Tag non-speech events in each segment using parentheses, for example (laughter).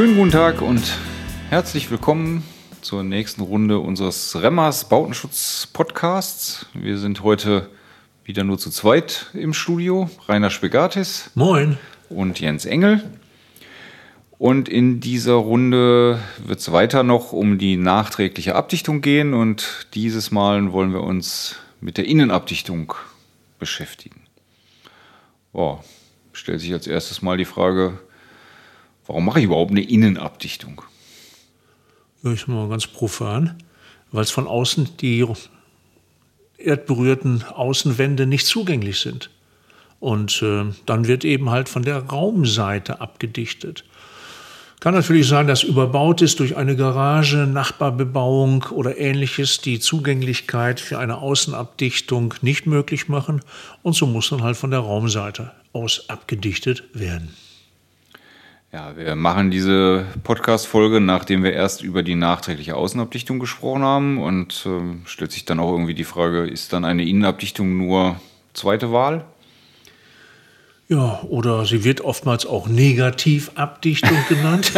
Schönen guten Tag und herzlich willkommen zur nächsten Runde unseres Remmers Bautenschutz Podcasts. Wir sind heute wieder nur zu zweit im Studio. Rainer Spegatis. Moin. Und Jens Engel. Und in dieser Runde wird es weiter noch um die nachträgliche Abdichtung gehen und dieses Mal wollen wir uns mit der Innenabdichtung beschäftigen. Oh, stellt sich als erstes mal die Frage, warum mache ich überhaupt eine Innenabdichtung? Ja, ich mal ganz profan, weil es von außen die erdberührten Außenwände nicht zugänglich sind. Und äh, dann wird eben halt von der Raumseite abgedichtet. Kann natürlich sein, dass überbaut ist durch eine Garage, Nachbarbebauung oder ähnliches, die Zugänglichkeit für eine Außenabdichtung nicht möglich machen. Und so muss dann halt von der Raumseite aus abgedichtet werden. Ja, wir machen diese Podcast-Folge, nachdem wir erst über die nachträgliche Außenabdichtung gesprochen haben. Und äh, stellt sich dann auch irgendwie die Frage, ist dann eine Innenabdichtung nur zweite Wahl? Ja, oder sie wird oftmals auch Negativabdichtung genannt.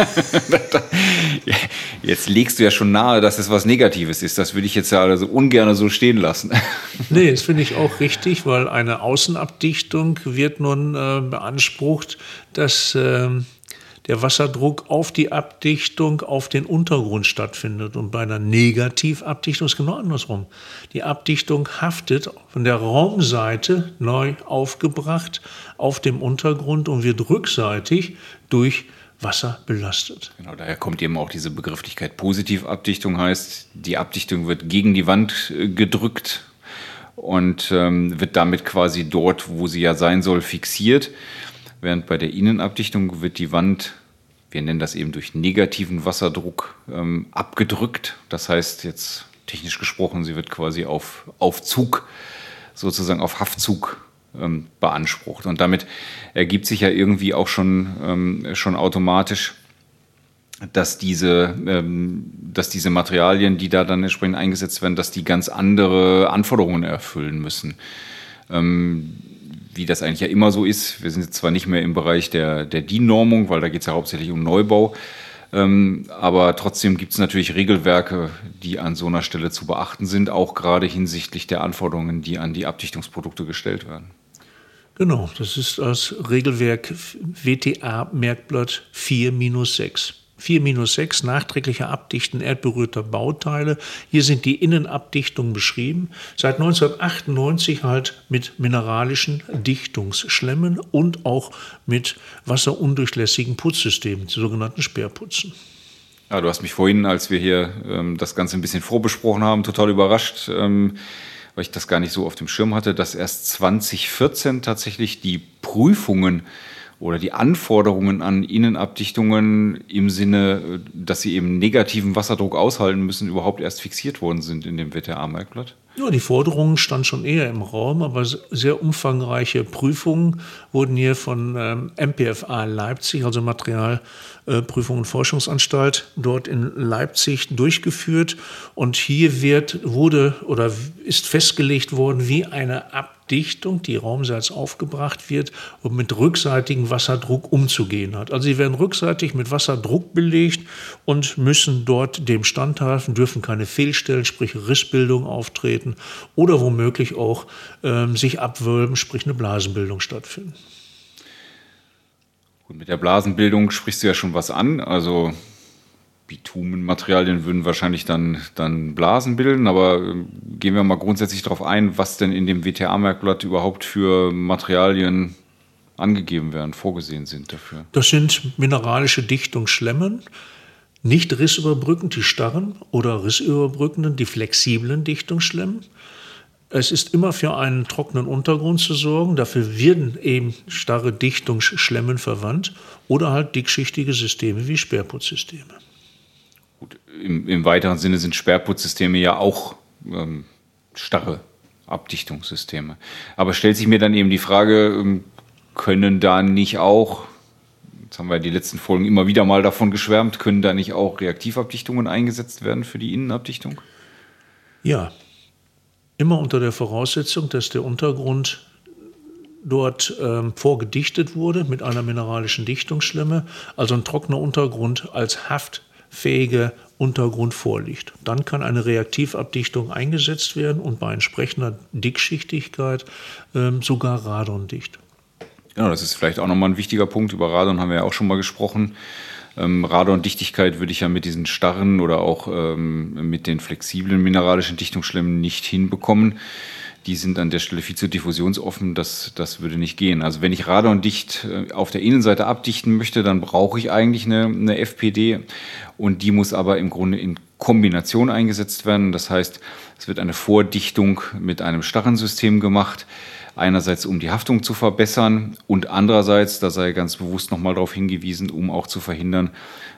(laughs) jetzt legst du ja schon nahe, dass es was Negatives ist. Das würde ich jetzt ja also ungern so stehen lassen. (laughs) nee, das finde ich auch richtig, weil eine Außenabdichtung wird nun äh, beansprucht, dass äh, der Wasserdruck auf die Abdichtung auf den Untergrund stattfindet. Und bei einer Negativabdichtung ist genau andersrum. Die Abdichtung haftet von der Raumseite neu aufgebracht auf dem Untergrund und wird rückseitig durch Wasser belastet. Genau, daher kommt eben auch diese Begrifflichkeit Positivabdichtung heißt, die Abdichtung wird gegen die Wand äh, gedrückt und ähm, wird damit quasi dort, wo sie ja sein soll, fixiert während bei der Innenabdichtung wird die Wand, wir nennen das eben durch negativen Wasserdruck, ähm, abgedrückt. Das heißt jetzt technisch gesprochen, sie wird quasi auf, auf Zug, sozusagen auf Haftzug ähm, beansprucht. Und damit ergibt sich ja irgendwie auch schon, ähm, schon automatisch, dass diese, ähm, dass diese Materialien, die da dann entsprechend eingesetzt werden, dass die ganz andere Anforderungen erfüllen müssen. Ähm, wie das eigentlich ja immer so ist. Wir sind jetzt zwar nicht mehr im Bereich der, der DIN-Normung, weil da geht es ja hauptsächlich um Neubau. Ähm, aber trotzdem gibt es natürlich Regelwerke, die an so einer Stelle zu beachten sind, auch gerade hinsichtlich der Anforderungen, die an die Abdichtungsprodukte gestellt werden. Genau, das ist das Regelwerk WTA-Merkblatt 4-6. 4-6 nachträglicher Abdichten erdberührter Bauteile. Hier sind die Innenabdichtungen beschrieben. Seit 1998 halt mit mineralischen Dichtungsschlemmen und auch mit wasserundurchlässigen Putzsystemen, sogenannten Sperrputzen. Ja, du hast mich vorhin, als wir hier ähm, das Ganze ein bisschen vorbesprochen haben, total überrascht, ähm, weil ich das gar nicht so auf dem Schirm hatte, dass erst 2014 tatsächlich die Prüfungen oder die Anforderungen an Innenabdichtungen im Sinne, dass sie eben negativen Wasserdruck aushalten müssen, überhaupt erst fixiert worden sind in dem WTA-Merkblatt? Ja, die Forderungen standen schon eher im Raum, aber sehr umfangreiche Prüfungen wurden hier von ähm, MPFA Leipzig, also Materialprüfung und Forschungsanstalt, dort in Leipzig durchgeführt. Und hier wird, wurde oder ist festgelegt worden, wie eine Abdichtung, die raumseits aufgebracht wird und mit rückseitigem Wasserdruck umzugehen hat. Also sie werden rückseitig mit Wasserdruck belegt und müssen dort dem standhalten, dürfen keine Fehlstellen, sprich Rissbildung auftreten oder womöglich auch ähm, sich abwölben, sprich eine Blasenbildung stattfinden. Gut, mit der Blasenbildung sprichst du ja schon was an. Also Bitumenmaterialien würden wahrscheinlich dann, dann Blasen bilden, aber ähm, gehen wir mal grundsätzlich darauf ein, was denn in dem WTA-Merkblatt überhaupt für Materialien angegeben werden, vorgesehen sind dafür. Das sind mineralische Dichtungsschlemmen, nicht rissüberbrückend, die starren oder rissüberbrückenden, die flexiblen Dichtungsschlemmen. Es ist immer für einen trockenen Untergrund zu sorgen. Dafür werden eben starre Dichtungsschlemmen verwandt oder halt dickschichtige Systeme wie Sperrputzsysteme. Gut, im, im, weiteren Sinne sind Sperrputzsysteme ja auch ähm, starre Abdichtungssysteme. Aber stellt sich mir dann eben die Frage, ähm, können da nicht auch Jetzt haben wir die letzten Folgen immer wieder mal davon geschwärmt. Können da nicht auch Reaktivabdichtungen eingesetzt werden für die Innenabdichtung? Ja, immer unter der Voraussetzung, dass der Untergrund dort ähm, vorgedichtet wurde mit einer mineralischen Dichtungsschlemme, also ein trockener Untergrund als haftfähiger Untergrund vorliegt. Dann kann eine Reaktivabdichtung eingesetzt werden und bei entsprechender Dickschichtigkeit ähm, sogar radondicht. Genau, das ist vielleicht auch nochmal ein wichtiger Punkt. Über Radon haben wir ja auch schon mal gesprochen. Ähm, Radondichtigkeit würde ich ja mit diesen starren oder auch ähm, mit den flexiblen mineralischen Dichtungsschlemmen nicht hinbekommen. Die sind an der Stelle viel zu diffusionsoffen, das, das würde nicht gehen. Also wenn ich radondicht äh, auf der Innenseite abdichten möchte, dann brauche ich eigentlich eine, eine FPD und die muss aber im Grunde in Kombination eingesetzt werden. Das heißt, es wird eine Vordichtung mit einem starren System gemacht Einerseits, um die Haftung zu verbessern und andererseits, da sei ganz bewusst nochmal darauf hingewiesen, um auch zu verhindern,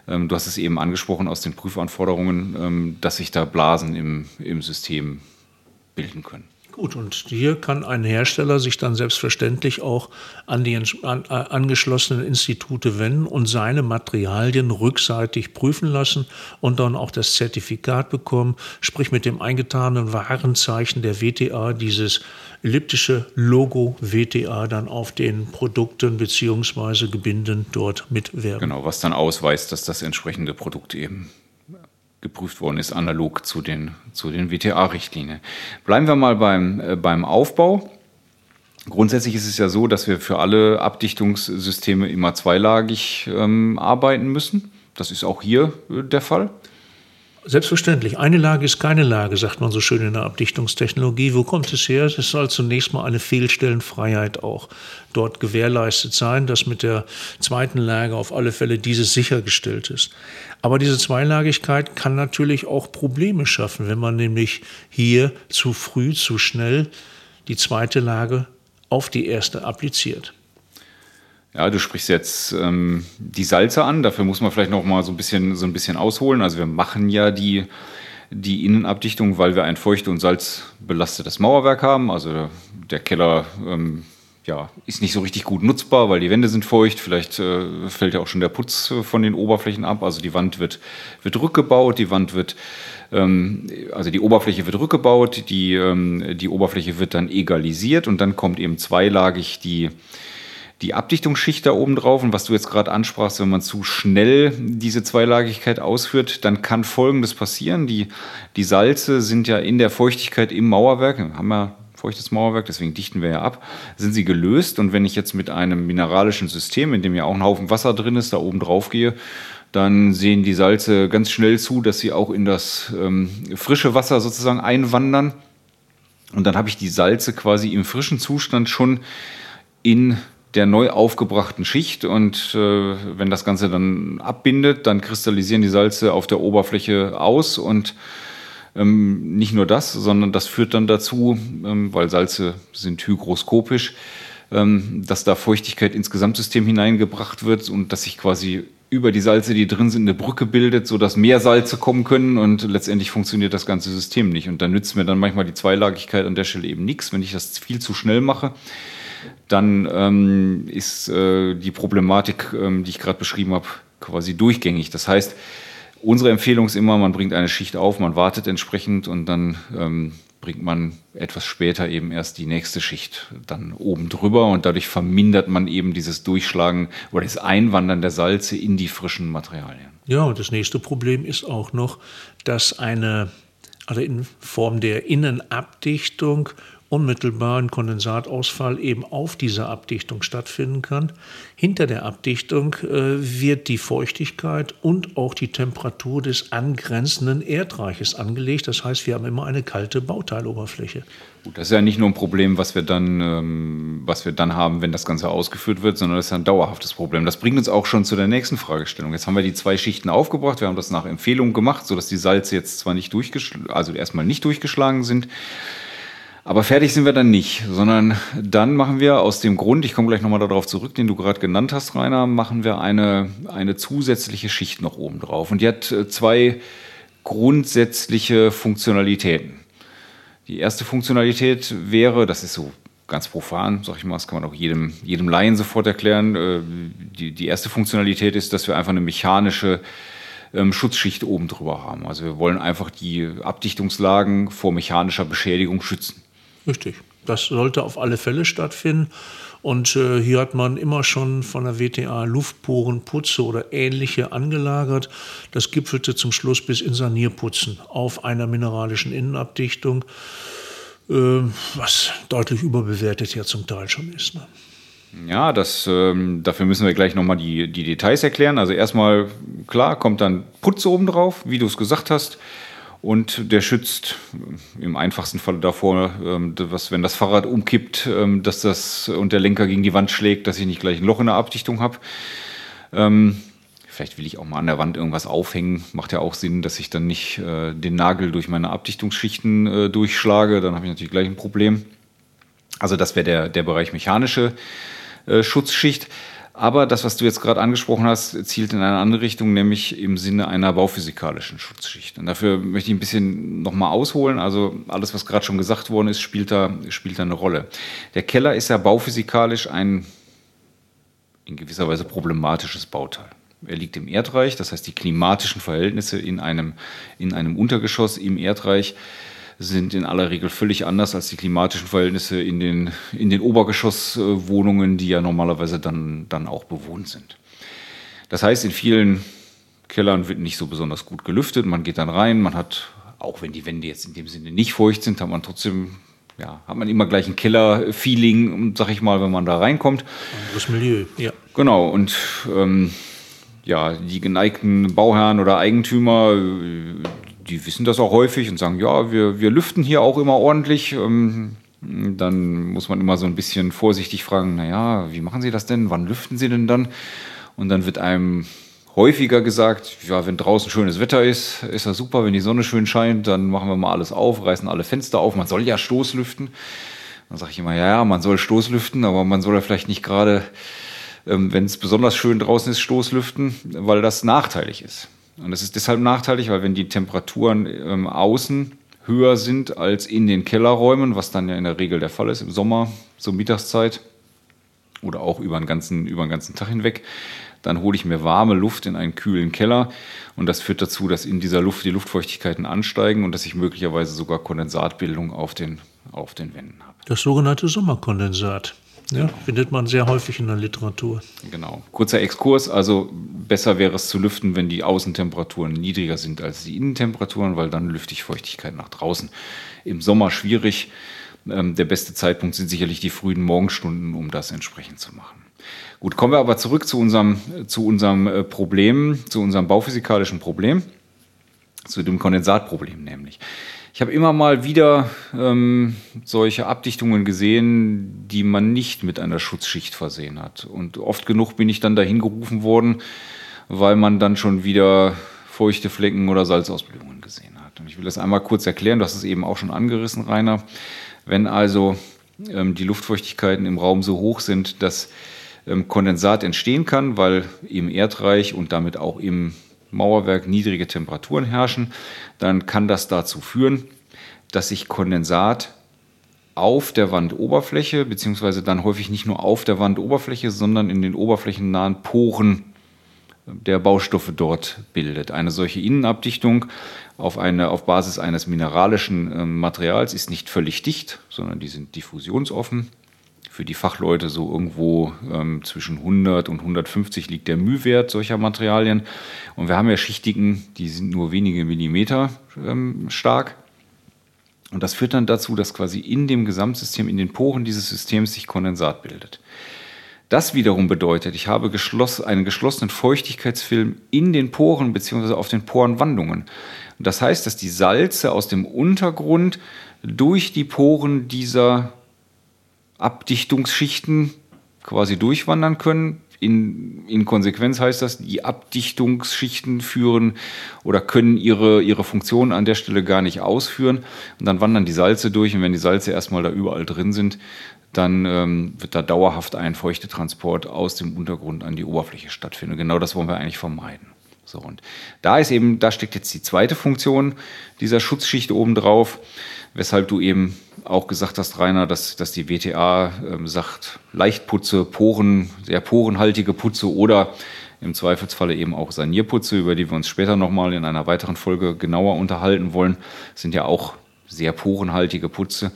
ähm, du hast es eben angesprochen aus den Prüfanforderungen, ähm, dass sich da Blasen im, im System bilden können. Gut, und hier kann ein Hersteller sich dann selbstverständlich auch an die an, äh, angeschlossenen Institute wenden und seine Materialien rückseitig prüfen lassen und dann auch das Zertifikat bekommen, sprich mit dem eingetarnten Warenzeichen der WTA dieses elliptische Logo WTA dann auf den Produkten bzw. Gebinden dort mitwerben. Genau, was dann ausweist, dass das entsprechende Produkt eben geprüft worden ist, analog zu den, zu den WTA-Richtlinien. Bleiben wir mal beim, äh, beim Aufbau. Grundsätzlich ist es ja so, dass wir für alle Abdichtungssysteme immer zweilagig ähm, arbeiten müssen. Das ist auch hier äh, der Fall. Selbstverständlich. Eine Lage ist keine Lage, sagt man so schön in der Abdichtungstechnologie. Wo kommt es her? Es soll zunächst mal eine Fehlstellenfreiheit auch dort gewährleistet sein, dass mit der zweiten Lage auf alle Fälle dieses sichergestellt ist. Aber diese Zweilagigkeit kann natürlich auch Probleme schaffen, wenn man nämlich hier zu früh, zu schnell die zweite Lage auf die erste appliziert. Ja, du sprichst jetzt ähm, die Salze an. Dafür muss man vielleicht noch mal so ein bisschen, so ein bisschen ausholen. Also wir machen ja die, die Innenabdichtung, weil wir ein feucht- und salzbelastetes Mauerwerk haben. Also der Keller ähm, ja, ist nicht so richtig gut nutzbar, weil die Wände sind feucht. Vielleicht äh, fällt ja auch schon der Putz äh, von den Oberflächen ab. Also die Wand wird, wird rückgebaut, die Wand wird, ähm, also die Oberfläche wird rückgebaut, die, ähm, die Oberfläche wird dann egalisiert und dann kommt eben zweilagig die, die Abdichtungsschicht da oben drauf. Und was du jetzt gerade ansprachst, wenn man zu schnell diese Zweilagigkeit ausführt, dann kann Folgendes passieren. Die, die Salze sind ja in der Feuchtigkeit im Mauerwerk, haben wir feuchtes Mauerwerk, deswegen dichten wir ja ab, sind sie gelöst. Und wenn ich jetzt mit einem mineralischen System, in dem ja auch ein Haufen Wasser drin ist, da oben drauf gehe, dann sehen die Salze ganz schnell zu, dass sie auch in das ähm, frische Wasser sozusagen einwandern. Und dann habe ich die Salze quasi im frischen Zustand schon in der neu aufgebrachten Schicht und äh, wenn das Ganze dann abbindet, dann kristallisieren die Salze auf der Oberfläche aus und ähm, nicht nur das, sondern das führt dann dazu, ähm, weil Salze sind hygroskopisch, ähm, dass da Feuchtigkeit ins Gesamtsystem hineingebracht wird und dass sich quasi über die Salze, die drin sind, eine Brücke bildet, sodass mehr Salze kommen können und letztendlich funktioniert das ganze System nicht. Und dann nützt mir dann manchmal die Zweilagigkeit an der Stelle eben nichts, wenn ich das viel zu schnell mache dann ähm, ist äh, die Problematik, ähm, die ich gerade beschrieben habe, quasi durchgängig. Das heißt, unsere Empfehlung ist immer, man bringt eine Schicht auf, man wartet entsprechend und dann ähm, bringt man etwas später eben erst die nächste Schicht dann oben drüber und dadurch vermindert man eben dieses Durchschlagen oder das Einwandern der Salze in die frischen Materialien. Ja, und das nächste Problem ist auch noch, dass eine, also in Form der Innenabdichtung unmittelbaren Kondensatausfall eben auf dieser Abdichtung stattfinden kann. Hinter der Abdichtung äh, wird die Feuchtigkeit und auch die Temperatur des angrenzenden Erdreiches angelegt. Das heißt, wir haben immer eine kalte Bauteiloberfläche. Gut, das ist ja nicht nur ein Problem, was wir dann, ähm, was wir dann haben, wenn das Ganze ausgeführt wird, sondern das ist ein dauerhaftes Problem. Das bringt uns auch schon zu der nächsten Fragestellung. Jetzt haben wir die zwei Schichten aufgebracht. Wir haben das nach Empfehlung gemacht, sodass die Salze jetzt zwar nicht durchgeschlagen, also erstmal nicht durchgeschlagen sind. Aber fertig sind wir dann nicht, sondern dann machen wir aus dem Grund, ich komme gleich nochmal darauf zurück, den du gerade genannt hast, Rainer, machen wir eine, eine zusätzliche Schicht noch oben drauf. Und die hat äh, zwei grundsätzliche Funktionalitäten. Die erste Funktionalität wäre, das ist so ganz profan, sag ich mal, das kann man auch jedem, jedem Laien sofort erklären. Äh, die, die erste Funktionalität ist, dass wir einfach eine mechanische ähm, Schutzschicht oben drüber haben. Also wir wollen einfach die Abdichtungslagen vor mechanischer Beschädigung schützen. Richtig. Das sollte auf alle Fälle stattfinden. Und äh, hier hat man immer schon von der WTA Luftporenputze oder ähnliche angelagert. Das gipfelte zum Schluss bis in Sanierputzen auf einer mineralischen Innenabdichtung, äh, was deutlich überbewertet ja zum Teil schon ist. Ne? Ja, das, ähm, dafür müssen wir gleich nochmal die, die Details erklären. Also erstmal, klar, kommt dann Putz oben drauf, wie du es gesagt hast. Und der schützt im einfachsten Fall davor, ähm, dass wenn das Fahrrad umkippt, ähm, dass das und der Lenker gegen die Wand schlägt, dass ich nicht gleich ein Loch in der Abdichtung habe. Ähm, vielleicht will ich auch mal an der Wand irgendwas aufhängen. Macht ja auch Sinn, dass ich dann nicht äh, den Nagel durch meine Abdichtungsschichten äh, durchschlage. Dann habe ich natürlich gleich ein Problem. Also das wäre der, der Bereich mechanische äh, Schutzschicht. Aber das, was du jetzt gerade angesprochen hast, zielt in eine andere Richtung, nämlich im Sinne einer bauphysikalischen Schutzschicht. Und dafür möchte ich ein bisschen nochmal ausholen. Also alles, was gerade schon gesagt worden ist, spielt da, spielt da eine Rolle. Der Keller ist ja bauphysikalisch ein in gewisser Weise problematisches Bauteil. Er liegt im Erdreich, das heißt die klimatischen Verhältnisse in einem, in einem Untergeschoss im Erdreich sind in aller Regel völlig anders als die klimatischen Verhältnisse in den, in den Obergeschosswohnungen, die ja normalerweise dann, dann auch bewohnt sind. Das heißt, in vielen Kellern wird nicht so besonders gut gelüftet. Man geht dann rein, man hat, auch wenn die Wände jetzt in dem Sinne nicht feucht sind, hat man trotzdem ja, hat man immer gleich ein Keller-Feeling, sag ich mal, wenn man da reinkommt. Das Milieu, ja. Genau, und ähm, ja, die geneigten Bauherren oder Eigentümer, die wissen das auch häufig und sagen, ja, wir, wir lüften hier auch immer ordentlich. Ähm, dann muss man immer so ein bisschen vorsichtig fragen, naja, wie machen Sie das denn? Wann lüften Sie denn dann? Und dann wird einem häufiger gesagt, ja, wenn draußen schönes Wetter ist, ist das super, wenn die Sonne schön scheint, dann machen wir mal alles auf, reißen alle Fenster auf, man soll ja Stoßlüften. Dann sage ich immer, ja, ja, man soll Stoßlüften, aber man soll ja vielleicht nicht gerade, ähm, wenn es besonders schön draußen ist, Stoßlüften, weil das nachteilig ist. Und das ist deshalb nachteilig, weil wenn die Temperaturen ähm, außen höher sind als in den Kellerräumen, was dann ja in der Regel der Fall ist im Sommer, zur Mittagszeit oder auch über den ganzen, über den ganzen Tag hinweg, dann hole ich mir warme Luft in einen kühlen Keller und das führt dazu, dass in dieser Luft die Luftfeuchtigkeiten ansteigen und dass ich möglicherweise sogar Kondensatbildung auf den, auf den Wänden habe. Das sogenannte Sommerkondensat. Ja, findet man sehr häufig in der Literatur. Genau. Kurzer Exkurs, also besser wäre es zu lüften, wenn die Außentemperaturen niedriger sind als die Innentemperaturen, weil dann lüfte ich Feuchtigkeit nach draußen. Im Sommer schwierig. Ähm, der beste Zeitpunkt sind sicherlich die frühen Morgenstunden, um das entsprechend zu machen. Gut, kommen wir aber zurück zu unserem, zu unserem äh, Problem, zu unserem bauphysikalischen Problem, zu dem Kondensatproblem nämlich. Ich habe immer mal wieder ähm, solche Abdichtungen gesehen, die man nicht mit einer Schutzschicht versehen hat. Und oft genug bin ich dann dahin gerufen worden, weil man dann schon wieder feuchte Flecken oder Salzausbildungen gesehen hat. Und ich will das einmal kurz erklären, du hast es eben auch schon angerissen, Rainer. Wenn also ähm, die Luftfeuchtigkeiten im Raum so hoch sind, dass ähm, Kondensat entstehen kann, weil im Erdreich und damit auch im Mauerwerk niedrige Temperaturen herrschen, dann kann das dazu führen, dass sich Kondensat auf der Wandoberfläche, beziehungsweise dann häufig nicht nur auf der Wandoberfläche, sondern in den oberflächennahen Poren der Baustoffe dort bildet. Eine solche Innenabdichtung auf, eine, auf Basis eines mineralischen äh, Materials ist nicht völlig dicht, sondern die sind diffusionsoffen für die Fachleute so irgendwo ähm, zwischen 100 und 150 liegt der Mühwert solcher Materialien. Und wir haben ja Schichtigen, die sind nur wenige Millimeter ähm, stark. Und das führt dann dazu, dass quasi in dem Gesamtsystem, in den Poren dieses Systems sich Kondensat bildet. Das wiederum bedeutet, ich habe geschloss, einen geschlossenen Feuchtigkeitsfilm in den Poren bzw. auf den Porenwandungen. Das heißt, dass die Salze aus dem Untergrund durch die Poren dieser Abdichtungsschichten quasi durchwandern können. In, in Konsequenz heißt das, die Abdichtungsschichten führen oder können ihre, ihre Funktion an der Stelle gar nicht ausführen. Und dann wandern die Salze durch und wenn die Salze erstmal da überall drin sind, dann ähm, wird da dauerhaft ein Feuchtetransport aus dem Untergrund an die Oberfläche stattfinden. genau das wollen wir eigentlich vermeiden. So, und da ist eben, da steckt jetzt die zweite Funktion dieser Schutzschicht obendrauf, weshalb du eben auch gesagt hast, Rainer, dass, dass die WTA ähm, sagt, Leichtputze, Poren, sehr porenhaltige Putze oder im Zweifelsfalle eben auch Sanierputze, über die wir uns später nochmal in einer weiteren Folge genauer unterhalten wollen, sind ja auch sehr porenhaltige Putze.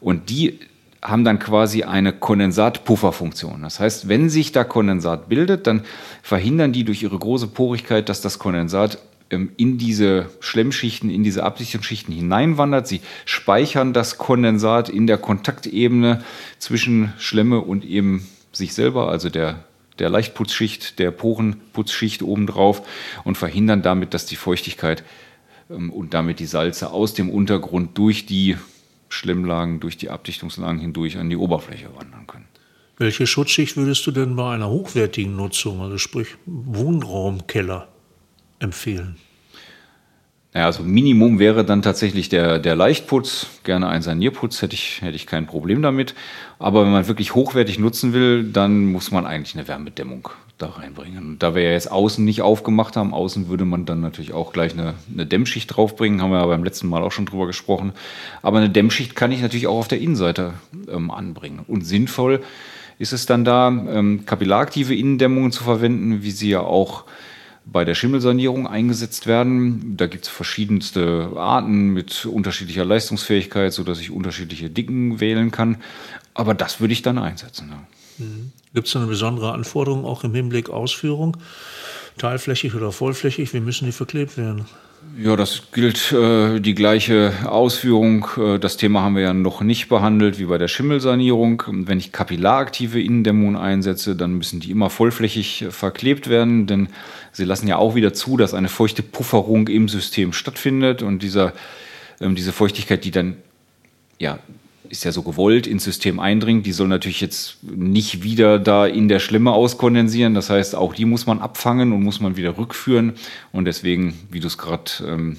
Und die haben dann quasi eine Kondensatpufferfunktion. Das heißt, wenn sich da Kondensat bildet, dann verhindern die durch ihre große Porigkeit, dass das Kondensat in diese Schlemmschichten, in diese Absicherungsschichten hineinwandert. Sie speichern das Kondensat in der Kontaktebene zwischen Schlemme und eben sich selber, also der, der Leichtputzschicht, der Porenputzschicht obendrauf und verhindern damit, dass die Feuchtigkeit ähm, und damit die Salze aus dem Untergrund durch die Schlemmlagen, durch die Abdichtungslagen hindurch an die Oberfläche wandern können. Welche Schutzschicht würdest du denn bei einer hochwertigen Nutzung, also sprich Wohnraumkeller, empfehlen? Ja, also Minimum wäre dann tatsächlich der, der Leichtputz, gerne ein Sanierputz, hätte ich, hätte ich kein Problem damit. Aber wenn man wirklich hochwertig nutzen will, dann muss man eigentlich eine Wärmedämmung da reinbringen. Da wir ja jetzt außen nicht aufgemacht haben, außen würde man dann natürlich auch gleich eine, eine Dämmschicht draufbringen, haben wir ja beim letzten Mal auch schon drüber gesprochen. Aber eine Dämmschicht kann ich natürlich auch auf der Innenseite ähm, anbringen. Und sinnvoll ist es dann da, ähm, kapillaraktive Innendämmungen zu verwenden, wie sie ja auch bei der Schimmelsanierung eingesetzt werden. Da gibt es verschiedenste Arten mit unterschiedlicher Leistungsfähigkeit, sodass ich unterschiedliche Dicken wählen kann. Aber das würde ich dann einsetzen. Ja. Mhm. Gibt es eine besondere Anforderung auch im Hinblick Ausführung? Teilflächig oder vollflächig? Wie müssen die verklebt werden? Ja, das gilt äh, die gleiche Ausführung. Äh, das Thema haben wir ja noch nicht behandelt wie bei der Schimmelsanierung. Wenn ich kapillaraktive Innendämmungen einsetze, dann müssen die immer vollflächig äh, verklebt werden, denn sie lassen ja auch wieder zu, dass eine feuchte Pufferung im System stattfindet und dieser, ähm, diese Feuchtigkeit, die dann ja ist ja so gewollt, ins System eindringt. Die soll natürlich jetzt nicht wieder da in der Schlimme auskondensieren. Das heißt, auch die muss man abfangen und muss man wieder rückführen. Und deswegen, wie du es gerade ähm,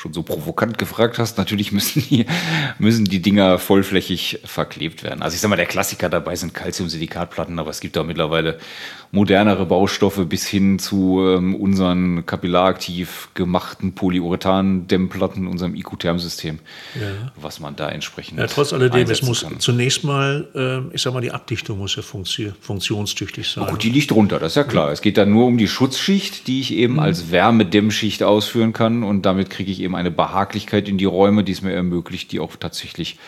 schon so provokant gefragt hast, natürlich müssen die, müssen die Dinger vollflächig verklebt werden. Also ich sag mal, der Klassiker dabei sind Calciumsilikatplatten, aber es gibt auch mittlerweile modernere Baustoffe bis hin zu ähm, unseren kapillaraktiv gemachten Polyurethan-Dämmplatten, unserem IQ-Thermsystem, ja. was man da entsprechend. Ja, trotz alledem, es muss kann. zunächst mal, äh, ich sag mal, die Abdichtung muss ja funktionstüchtig sein. Oh gut, die liegt drunter, das ist ja klar. Ja. Es geht dann nur um die Schutzschicht, die ich eben mhm. als Wärmedämmschicht ausführen kann und damit kriege ich eben eine Behaglichkeit in die Räume, die es mir ermöglicht, die auch tatsächlich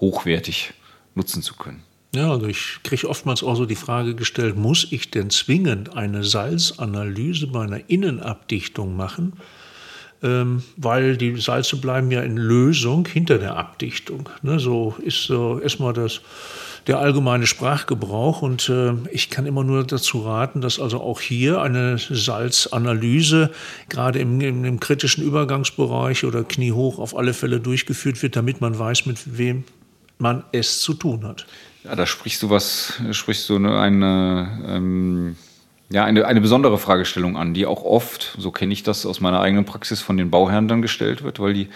hochwertig nutzen zu können. Ja, also ich kriege oftmals auch so die Frage gestellt, muss ich denn zwingend eine Salzanalyse bei einer Innenabdichtung machen? Ähm, weil die Salze bleiben ja in Lösung hinter der Abdichtung. Ne, so ist so erstmal das, der allgemeine Sprachgebrauch. Und äh, ich kann immer nur dazu raten, dass also auch hier eine Salzanalyse gerade im, im, im kritischen Übergangsbereich oder kniehoch auf alle Fälle durchgeführt wird, damit man weiß, mit wem man es zu tun hat. Ja, da sprichst du was, sprichst du eine, eine, ähm, ja, eine, eine besondere Fragestellung an, die auch oft, so kenne ich das aus meiner eigenen Praxis, von den Bauherren dann gestellt wird, weil die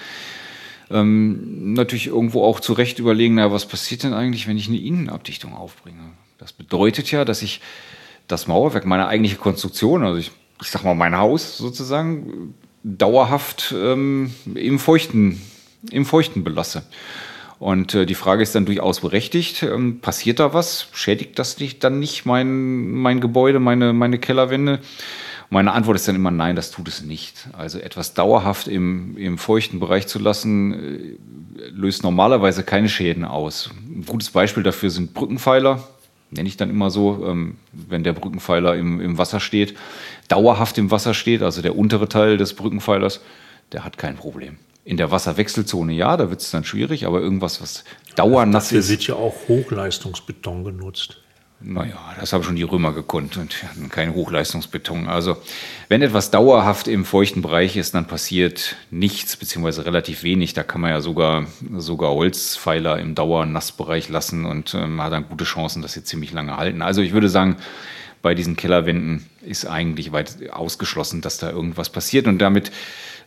ähm, natürlich irgendwo auch zu Recht überlegen, na, was passiert denn eigentlich, wenn ich eine Innenabdichtung aufbringe? Das bedeutet ja, dass ich das Mauerwerk, meine eigentliche Konstruktion, also ich, ich sag mal mein Haus sozusagen, dauerhaft ähm, im Feuchten, im Feuchten belasse. Und äh, die Frage ist dann durchaus berechtigt. Ähm, passiert da was? Schädigt das nicht, dann nicht mein, mein Gebäude, meine, meine Kellerwände? Meine Antwort ist dann immer nein, das tut es nicht. Also etwas dauerhaft im, im feuchten Bereich zu lassen, äh, löst normalerweise keine Schäden aus. Ein gutes Beispiel dafür sind Brückenpfeiler, nenne ich dann immer so, ähm, wenn der Brückenpfeiler im, im Wasser steht, dauerhaft im Wasser steht, also der untere Teil des Brückenpfeilers, der hat kein Problem. In der Wasserwechselzone ja, da wird es dann schwierig, aber irgendwas, was dauernass ist. wird ja auch Hochleistungsbeton genutzt. Naja, das haben schon die Römer gekonnt und hatten keinen Hochleistungsbeton. Also, wenn etwas dauerhaft im feuchten Bereich ist, dann passiert nichts, beziehungsweise relativ wenig. Da kann man ja sogar, sogar Holzpfeiler im Dauernassbereich lassen und äh, man hat dann gute Chancen, dass sie ziemlich lange halten. Also, ich würde sagen, bei diesen Kellerwänden ist eigentlich weit ausgeschlossen, dass da irgendwas passiert und damit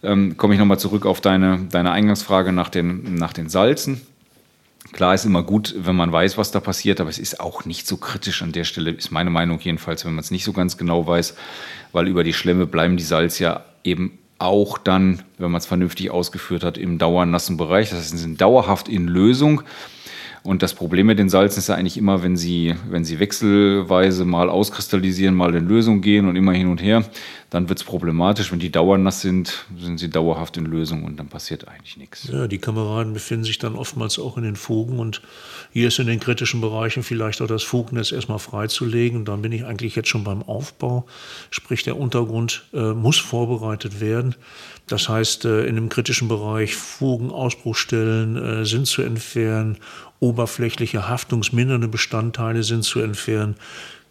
ähm, komme ich nochmal zurück auf deine, deine Eingangsfrage nach den, nach den Salzen. Klar ist immer gut, wenn man weiß, was da passiert, aber es ist auch nicht so kritisch an der Stelle, ist meine Meinung jedenfalls, wenn man es nicht so ganz genau weiß, weil über die Schlemme bleiben die Salz ja eben auch dann, wenn man es vernünftig ausgeführt hat, im dauernassen Bereich. Das heißt, sie sind dauerhaft in Lösung. Und das Problem mit den Salzen ist ja eigentlich immer, wenn sie, wenn sie wechselweise mal auskristallisieren, mal in Lösung gehen und immer hin und her, dann wird es problematisch. Wenn die dauernass sind, sind sie dauerhaft in Lösung und dann passiert eigentlich nichts. Ja, die Kameraden befinden sich dann oftmals auch in den Fugen und hier ist in den kritischen Bereichen vielleicht auch das Fugnetz erstmal freizulegen. Dann bin ich eigentlich jetzt schon beim Aufbau. Sprich, der Untergrund äh, muss vorbereitet werden. Das heißt, äh, in dem kritischen Bereich Fugen, Ausbruchstellen äh, sind zu entfernen, oberflächliche haftungsmindernde Bestandteile sind zu entfernen,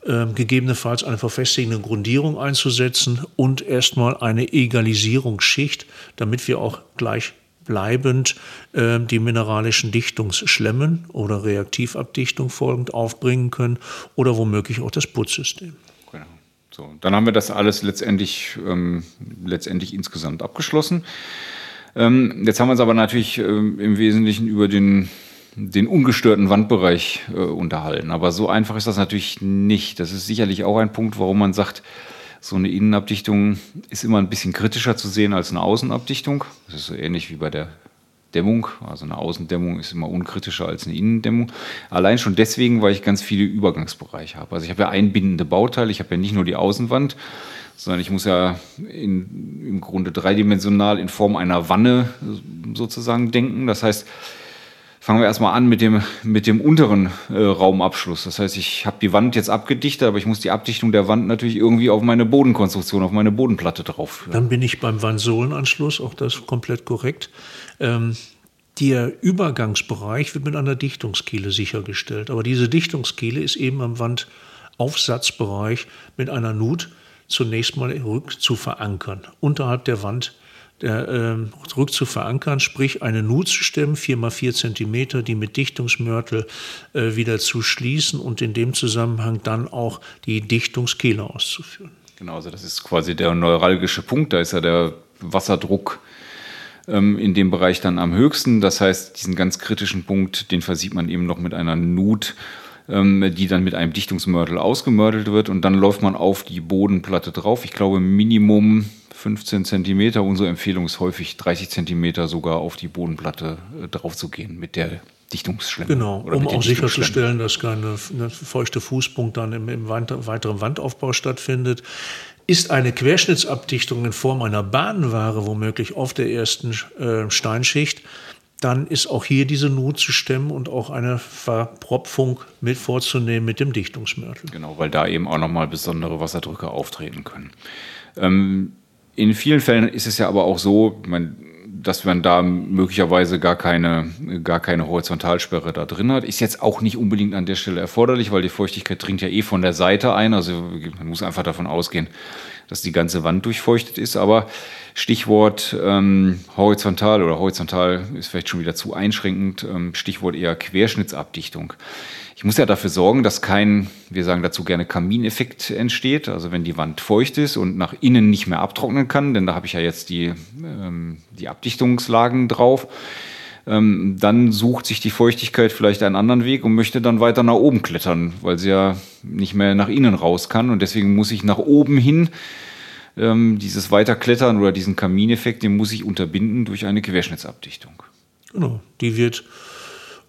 äh, gegebenenfalls eine verfestigende Grundierung einzusetzen und erstmal eine Egalisierungsschicht, damit wir auch gleichbleibend äh, die mineralischen Dichtungsschlemmen oder Reaktivabdichtung folgend aufbringen können oder womöglich auch das Putzsystem. Genau. So, dann haben wir das alles letztendlich, ähm, letztendlich insgesamt abgeschlossen. Ähm, jetzt haben wir uns aber natürlich ähm, im Wesentlichen über den den ungestörten Wandbereich äh, unterhalten. Aber so einfach ist das natürlich nicht. Das ist sicherlich auch ein Punkt, warum man sagt, so eine Innenabdichtung ist immer ein bisschen kritischer zu sehen als eine Außenabdichtung. Das ist so ähnlich wie bei der Dämmung. Also eine Außendämmung ist immer unkritischer als eine Innendämmung. Allein schon deswegen, weil ich ganz viele Übergangsbereiche habe. Also ich habe ja einbindende Bauteile. Ich habe ja nicht nur die Außenwand, sondern ich muss ja in, im Grunde dreidimensional in Form einer Wanne sozusagen denken. Das heißt, Fangen wir erstmal an mit dem, mit dem unteren äh, Raumabschluss. Das heißt, ich habe die Wand jetzt abgedichtet, aber ich muss die Abdichtung der Wand natürlich irgendwie auf meine Bodenkonstruktion, auf meine Bodenplatte drauf. Dann bin ich beim Wandsohlenanschluss, auch das komplett korrekt. Ähm, der Übergangsbereich wird mit einer Dichtungskiele sichergestellt. Aber diese Dichtungskiele ist eben am Wandaufsatzbereich mit einer Nut zunächst mal rück zu verankern, unterhalb der Wand der, äh, zurück zu verankern, sprich eine Nut zu stemmen, 4 mal 4 cm, die mit Dichtungsmörtel äh, wieder zu schließen und in dem Zusammenhang dann auch die Dichtungskehle auszuführen. Genau, also das ist quasi der neuralgische Punkt, da ist ja der Wasserdruck ähm, in dem Bereich dann am höchsten. Das heißt, diesen ganz kritischen Punkt, den versieht man eben noch mit einer Nut ähm, die dann mit einem Dichtungsmörtel ausgemördelt wird und dann läuft man auf die Bodenplatte drauf. Ich glaube, Minimum 15 cm. Unsere Empfehlung ist häufig 30 cm sogar auf die Bodenplatte äh, drauf zu gehen mit der Dichtungsschlemme. Genau, um auch sicherzustellen, dass keine feuchte Fußpunkt dann im, im weiteren Wandaufbau stattfindet. Ist eine Querschnittsabdichtung in Form einer Bahnware womöglich auf der ersten äh, Steinschicht, dann ist auch hier diese Nut zu stemmen und auch eine Verpropfung mit vorzunehmen mit dem Dichtungsmörtel. Genau, weil da eben auch nochmal besondere Wasserdrücke auftreten können. Ähm, in vielen Fällen ist es ja aber auch so, man, dass man da möglicherweise gar keine, gar keine Horizontalsperre da drin hat. Ist jetzt auch nicht unbedingt an der Stelle erforderlich, weil die Feuchtigkeit dringt ja eh von der Seite ein. Also man muss einfach davon ausgehen, dass die ganze Wand durchfeuchtet ist. Aber Stichwort ähm, horizontal oder horizontal ist vielleicht schon wieder zu einschränkend. Ähm, Stichwort eher Querschnittsabdichtung. Ich muss ja dafür sorgen, dass kein, wir sagen dazu gerne Kamineffekt entsteht. Also wenn die Wand feucht ist und nach innen nicht mehr abtrocknen kann, denn da habe ich ja jetzt die, ähm, die Abdichtungslagen drauf, ähm, dann sucht sich die Feuchtigkeit vielleicht einen anderen Weg und möchte dann weiter nach oben klettern, weil sie ja nicht mehr nach innen raus kann. Und deswegen muss ich nach oben hin ähm, dieses Weiterklettern oder diesen Kamineffekt, den muss ich unterbinden durch eine Querschnittsabdichtung. Genau, die wird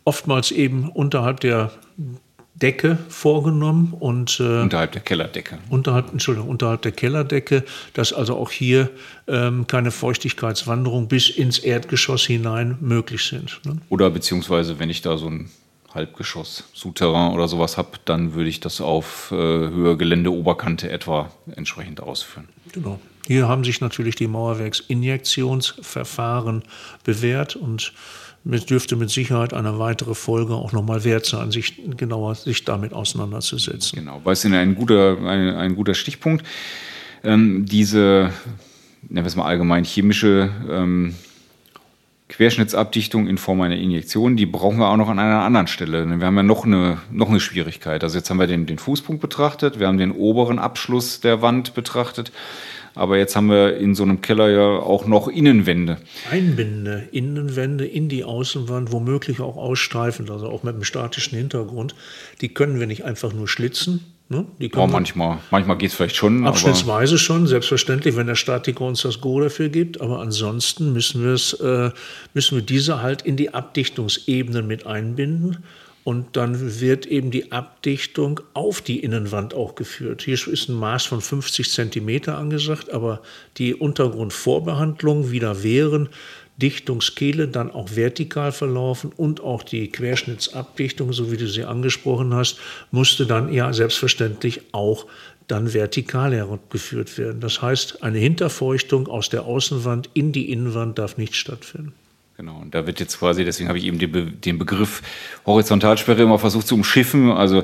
oftmals eben unterhalb der Decke vorgenommen und äh, unterhalb der Kellerdecke. Unterhalb, Entschuldigung, unterhalb der Kellerdecke, dass also auch hier ähm, keine Feuchtigkeitswanderung bis ins Erdgeschoss hinein möglich sind. Ne? Oder beziehungsweise, wenn ich da so ein Halbgeschoss, Souterrain oder sowas habe, dann würde ich das auf äh, Höhe Gelände Oberkante etwa entsprechend ausführen. Genau. Hier haben sich natürlich die Mauerwerksinjektionsverfahren bewährt und es dürfte mit Sicherheit eine weitere Folge auch nochmal wert sein, sich genauer sich damit auseinanderzusetzen. Genau, weil es ein guter, ein, ein guter Stichpunkt. Ähm, diese, nennen wir es mal allgemein, chemische ähm, Querschnittsabdichtung in Form einer Injektion, die brauchen wir auch noch an einer anderen Stelle. Wir haben ja noch eine, noch eine Schwierigkeit. Also jetzt haben wir den, den Fußpunkt betrachtet, wir haben den oberen Abschluss der Wand betrachtet. Aber jetzt haben wir in so einem Keller ja auch noch Innenwände. Einbindende Innenwände in die Außenwand, womöglich auch ausstreifend, also auch mit einem statischen Hintergrund. Die können wir nicht einfach nur schlitzen. Ne? Ja, manchmal manchmal geht es vielleicht schon. Abschnittsweise schon, selbstverständlich, wenn der Statiker uns das Go dafür gibt. Aber ansonsten müssen, äh, müssen wir diese halt in die Abdichtungsebenen mit einbinden Und dann wird eben die Abdichtung auf die Innenwand auch geführt. Hier ist ein Maß von 50 Zentimeter angesagt, aber die Untergrundvorbehandlung wieder wehren, Dichtungskehle dann auch vertikal verlaufen und auch die Querschnittsabdichtung, so wie du sie angesprochen hast, musste dann ja selbstverständlich auch dann vertikal herabgeführt werden. Das heißt, eine Hinterfeuchtung aus der Außenwand in die Innenwand darf nicht stattfinden. Genau, und da wird jetzt quasi, deswegen habe ich eben den, den, Begriff Horizontalsperre immer versucht zu umschiffen. Also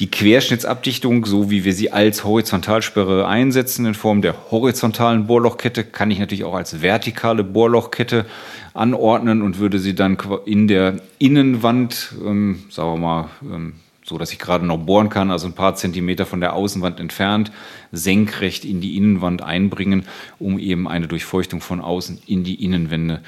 die Querschnittsabdichtung, so wie wir sie als Horizontalsperre einsetzen in Form der horizontalen Bohrlochkette, kann ich natürlich auch als vertikale Bohrlochkette anordnen und würde sie dann in der Innenwand, ähm, sagen wir mal, ähm, so dass ich gerade noch bohren kann, also ein paar Zentimeter von der Außenwand entfernt, senkrecht in die Innenwand einbringen, um eben eine Durchfeuchtung von außen in die Innenwände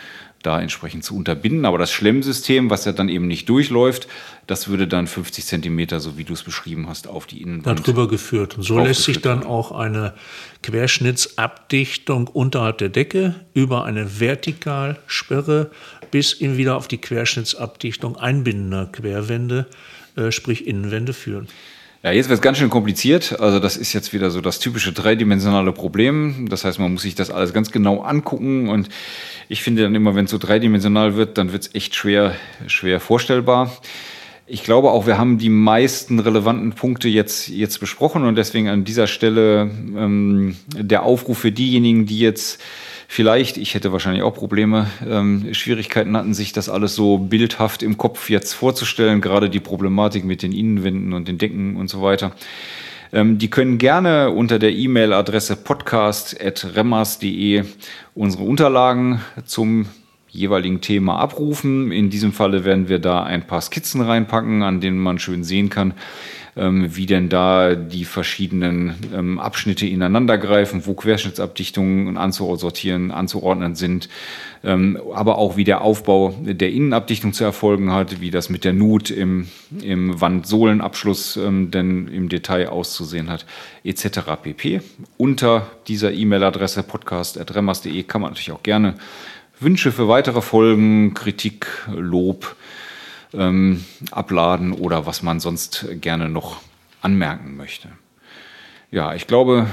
da entsprechend zu unterbinden. Aber das Schlemmsystem, was ja dann eben nicht durchläuft, das würde dann 50 Zentimeter, so wie du es beschrieben hast, auf die Innenwand. Darüber geführt. Und so lässt sich dann auch eine Querschnittsabdichtung unterhalb der Decke über eine Vertikalsperre bis in wieder auf die Querschnittsabdichtung einbindender Querwände, äh, sprich Innenwände führen. Ja, jetzt wird es ganz schön kompliziert. Also das ist jetzt wieder so das typische dreidimensionale Problem. Das heißt, man muss sich das alles ganz genau angucken. Und ich finde dann immer, wenn es so dreidimensional wird, dann wird es echt schwer, schwer vorstellbar. Ich glaube auch, wir haben die meisten relevanten Punkte jetzt, jetzt besprochen und deswegen an dieser Stelle ähm, der Aufruf für diejenigen, die jetzt vielleicht, ich hätte wahrscheinlich auch Probleme, ähm, Schwierigkeiten hatten, sich das alles so bildhaft im Kopf jetzt vorzustellen, gerade die Problematik mit den Innenwänden und den Decken und so weiter. Ähm, die können gerne unter der E-Mail-Adresse podcast.remmers.de unsere Unterlagen zum jeweiligen Thema abrufen. In diesem Falle werden wir da ein paar Skizzen reinpacken, an denen man schön sehen kann, wie denn da die verschiedenen ähm, Abschnitte ineinandergreifen, wo Querschnittsabdichtungen anzusortieren, anzuordnen sind, ähm, aber auch wie der Aufbau der Innenabdichtung zu erfolgen hat, wie das mit der Nut im, im Wandsohlenabschluss denn im Detail auszusehen hat, etc. pp. Unter dieser E-Mail-Adresse podcast.remmers.de kann man natürlich auch gerne Wünsche für weitere Folgen, Kritik, Lob, ähm, abladen oder was man sonst gerne noch anmerken möchte. Ja, ich glaube,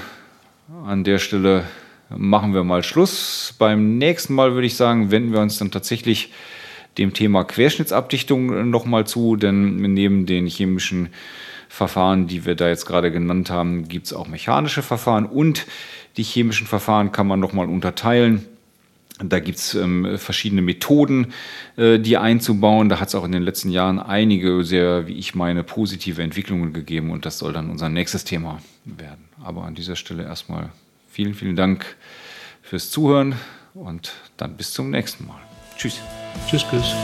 an der Stelle machen wir mal Schluss. Beim nächsten Mal würde ich sagen, wenden wir uns dann tatsächlich dem Thema Querschnittsabdichtung nochmal zu, denn neben den chemischen Verfahren, die wir da jetzt gerade genannt haben, gibt es auch mechanische Verfahren und die chemischen Verfahren kann man nochmal unterteilen da gibt es ähm, verschiedene Methoden, äh, die einzubauen. Da hat es auch in den letzten Jahren einige sehr, wie ich meine, positive Entwicklungen gegeben und das soll dann unser nächstes Thema werden. Aber an dieser Stelle erstmal vielen, vielen Dank fürs Zuhören und dann bis zum nächsten Mal. Tschüss. Tschüss, tschüss.